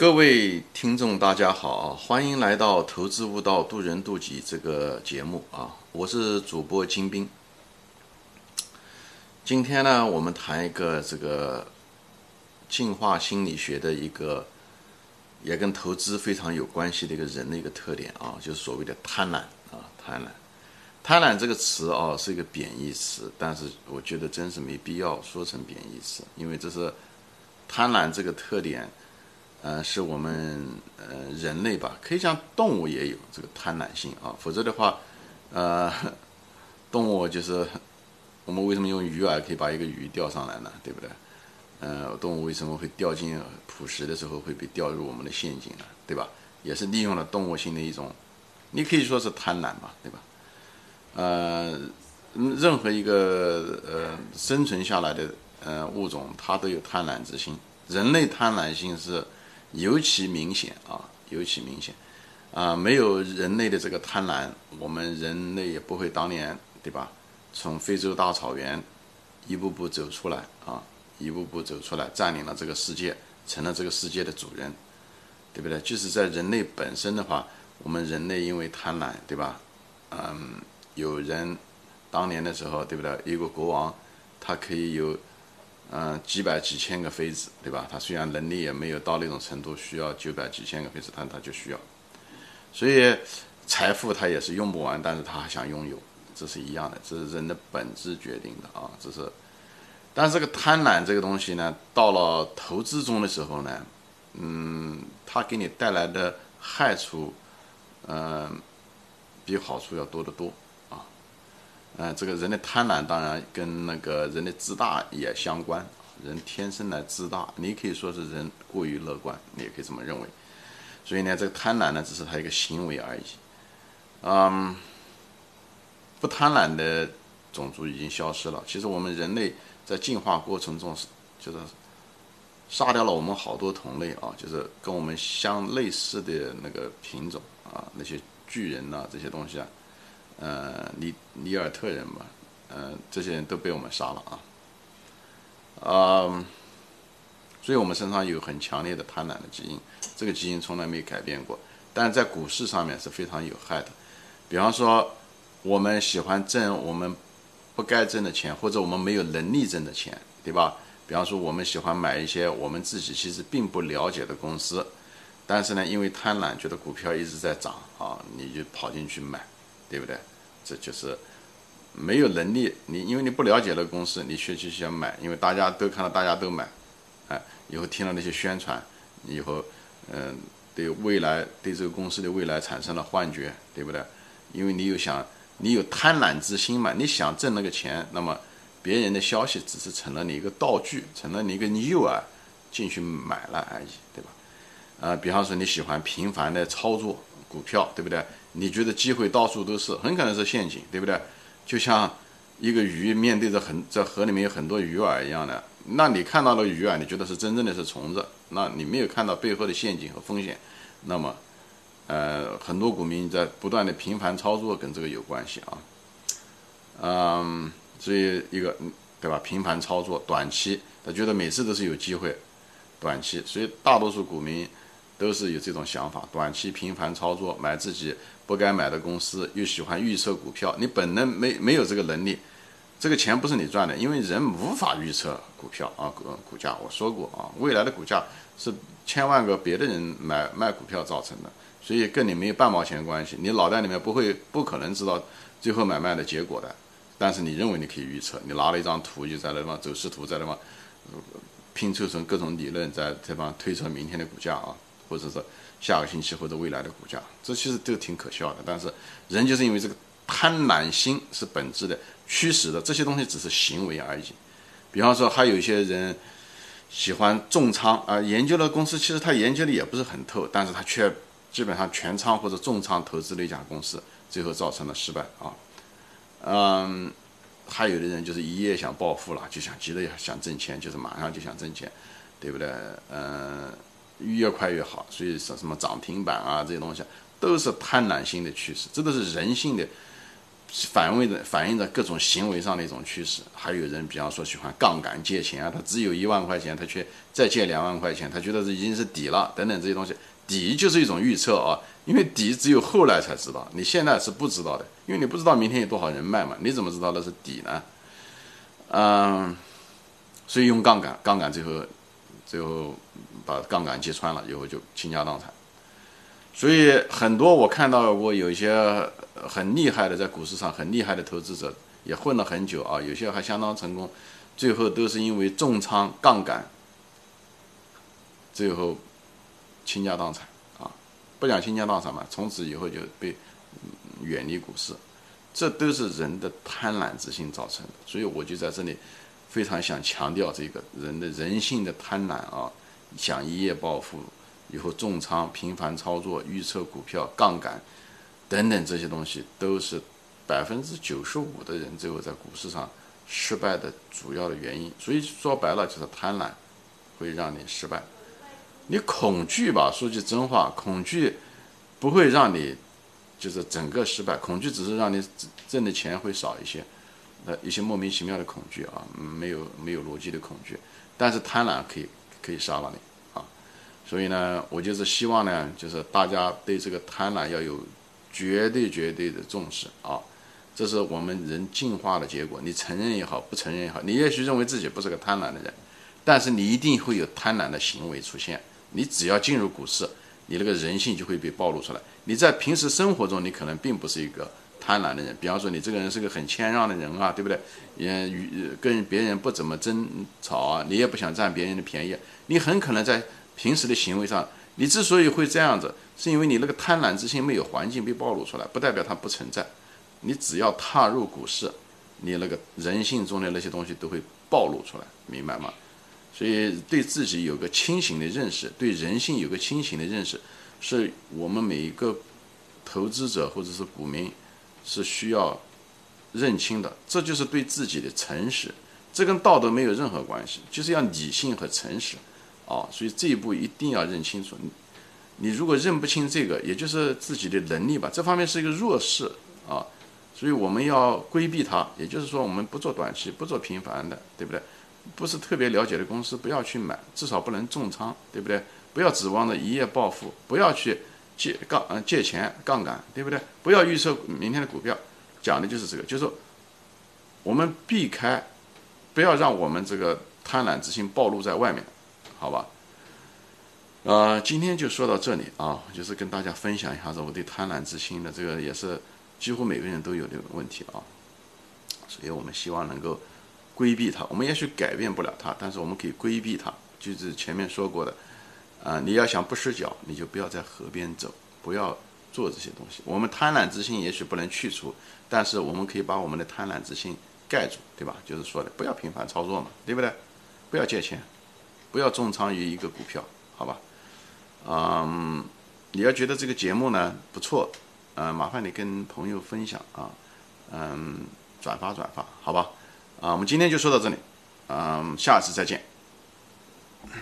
各位听众，大家好，欢迎来到《投资悟道，渡人渡己》这个节目啊！我是主播金兵。今天呢，我们谈一个这个进化心理学的一个，也跟投资非常有关系的一个人的一个特点啊，就是所谓的贪婪啊，贪婪。贪婪这个词啊，是一个贬义词，但是我觉得真是没必要说成贬义词，因为这是贪婪这个特点。呃，是我们呃人类吧，可以讲动物也有这个贪婪性啊，否则的话，呃，动物就是我们为什么用鱼饵可以把一个鱼钓上来呢？对不对？呃，动物为什么会掉进捕食的时候会被掉入我们的陷阱呢？对吧？也是利用了动物性的一种，你可以说是贪婪嘛，对吧？呃，任何一个呃生存下来的呃物种，它都有贪婪之心，人类贪婪性是。尤其明显啊，尤其明显，啊，没有人类的这个贪婪，我们人类也不会当年，对吧？从非洲大草原一步步走出来啊，一步步走出来，占领了这个世界，成了这个世界的主人，对不对？就是在人类本身的话，我们人类因为贪婪，对吧？嗯，有人当年的时候，对不对？一个国王，他可以有。嗯，几百几千个妃子，对吧？他虽然能力也没有到那种程度，需要九百几千个妃子，但他就需要。所以财富他也是用不完，但是他还想拥有，这是一样的，这是人的本质决定的啊。这是，但是这个贪婪这个东西呢，到了投资中的时候呢，嗯，它给你带来的害处，嗯，比好处要多得多啊。嗯，这个人的贪婪当然跟那个人的自大也相关。人天生来自大，你可以说是人过于乐观，你也可以这么认为。所以呢，这个贪婪呢，只是他一个行为而已。嗯，不贪婪的种族已经消失了。其实我们人类在进化过程中，就是杀掉了我们好多同类啊，就是跟我们相类似的那个品种啊，那些巨人呐，这些东西啊。呃，尼尼尔特人嘛，呃，这些人都被我们杀了啊，啊，所以我们身上有很强烈的贪婪的基因，这个基因从来没改变过，但是在股市上面是非常有害的。比方说，我们喜欢挣我们不该挣的钱，或者我们没有能力挣的钱，对吧？比方说，我们喜欢买一些我们自己其实并不了解的公司，但是呢，因为贪婪，觉得股票一直在涨啊，你就跑进去买。对不对？这就是没有能力，你因为你不了解那个公司，你去去想买，因为大家都看到大家都买，哎，以后听了那些宣传，以后嗯，对未来对这个公司的未来产生了幻觉，对不对？因为你有想你有贪婪之心嘛，你想挣那个钱，那么别人的消息只是成了你一个道具，成了你一个诱饵，进去买了而已，对吧？啊，比方说你喜欢频繁的操作股票，对不对？你觉得机会到处都是，很可能是陷阱，对不对？就像一个鱼面对着很在河里面有很多鱼饵一样的，那你看到了鱼饵，你觉得是真正的是虫子，那你没有看到背后的陷阱和风险。那么，呃，很多股民在不断的频繁操作，跟这个有关系啊。嗯，所以一个对吧？频繁操作，短期他觉得每次都是有机会，短期，所以大多数股民。都是有这种想法，短期频繁操作，买自己不该买的公司，又喜欢预测股票。你本能没没有这个能力，这个钱不是你赚的，因为人无法预测股票啊，股股价。我说过啊，未来的股价是千万个别的人买卖股票造成的，所以跟你没有半毛钱关系。你脑袋里面不会不可能知道最后买卖的结果的，但是你认为你可以预测，你拿了一张图就在那方走势图在那方拼凑成各种理论，在这方推测明天的股价啊。或者是下个星期或者未来的股价，这其实都挺可笑的。但是人就是因为这个贪婪心是本质的驱使的，这些东西只是行为而已。比方说，还有一些人喜欢重仓啊，研究了公司，其实他研究的也不是很透，但是他却基本上全仓或者重仓投资了一家公司，最后造成了失败啊。嗯，还有的人就是一夜想暴富了，就想急着想挣钱，就是马上就想挣钱，对不对？嗯。越快越好，所以说什么涨停板啊这些东西都是贪婪性的趋势，这都是人性的反映的反映着各种行为上的一种趋势。还有人，比方说喜欢杠杆借钱啊，他只有一万块钱，他却再借两万块钱，他觉得这已经是底了，等等这些东西。底就是一种预测啊，因为底只有后来才知道，你现在是不知道的，因为你不知道明天有多少人卖嘛，你怎么知道那是底呢？嗯，所以用杠杆，杠杆最后最后把杠杆揭穿了以后就倾家荡产。所以很多我看到过有一些很厉害的在股市上很厉害的投资者也混了很久啊，有些还相当成功，最后都是因为重仓杠杆，最后倾家荡产啊，不讲倾家荡产嘛，从此以后就被远离股市，这都是人的贪婪之心造成的。所以我就在这里非常想强调这个人的人性的贪婪啊，想一夜暴富。以后重仓、频繁操作、预测股票、杠杆等等这些东西，都是百分之九十五的人最后在股市上失败的主要的原因。所以说白了就是贪婪会让你失败。你恐惧吧，说句真话，恐惧不会让你就是整个失败，恐惧只是让你挣的钱会少一些，呃，一些莫名其妙的恐惧啊，没有没有逻辑的恐惧。但是贪婪可以可以杀了你啊。所以呢，我就是希望呢，就是大家对这个贪婪要有绝对绝对的重视啊！这是我们人进化的结果。你承认也好，不承认也好，你也许认为自己不是个贪婪的人，但是你一定会有贪婪的行为出现。你只要进入股市，你那个人性就会被暴露出来。你在平时生活中，你可能并不是一个贪婪的人。比方说，你这个人是个很谦让的人啊，对不对？也与跟别人不怎么争吵啊，你也不想占别人的便宜，你很可能在。平时的行为上，你之所以会这样子，是因为你那个贪婪之心没有环境被暴露出来，不代表它不存在。你只要踏入股市，你那个人性中的那些东西都会暴露出来，明白吗？所以对自己有个清醒的认识，对人性有个清醒的认识，是我们每一个投资者或者是股民是需要认清的。这就是对自己的诚实，这跟道德没有任何关系，就是要理性和诚实。啊，所以这一步一定要认清楚。你，如果认不清这个，也就是自己的能力吧，这方面是一个弱势啊。所以我们要规避它，也就是说，我们不做短期，不做频繁的，对不对？不是特别了解的公司，不要去买，至少不能重仓，对不对？不要指望着一夜暴富，不要去借杠嗯借钱杠杆，对不对？不要预测明天的股票，讲的就是这个，就是说我们避开，不要让我们这个贪婪之心暴露在外面。好吧，呃，今天就说到这里啊，就是跟大家分享一下子我对贪婪之心的这个，也是几乎每个人都有的问题啊，所以我们希望能够规避它。我们也许改变不了它，但是我们可以规避它。就是前面说过的，啊，你要想不失脚，你就不要在河边走，不要做这些东西。我们贪婪之心也许不能去除，但是我们可以把我们的贪婪之心盖住，对吧？就是说的，不要频繁操作嘛，对不对？不要借钱。不要重仓于一个股票，好吧？嗯，你要觉得这个节目呢不错，嗯，麻烦你跟朋友分享啊，嗯，转发转发，好吧？啊，我们今天就说到这里，嗯，下次再见。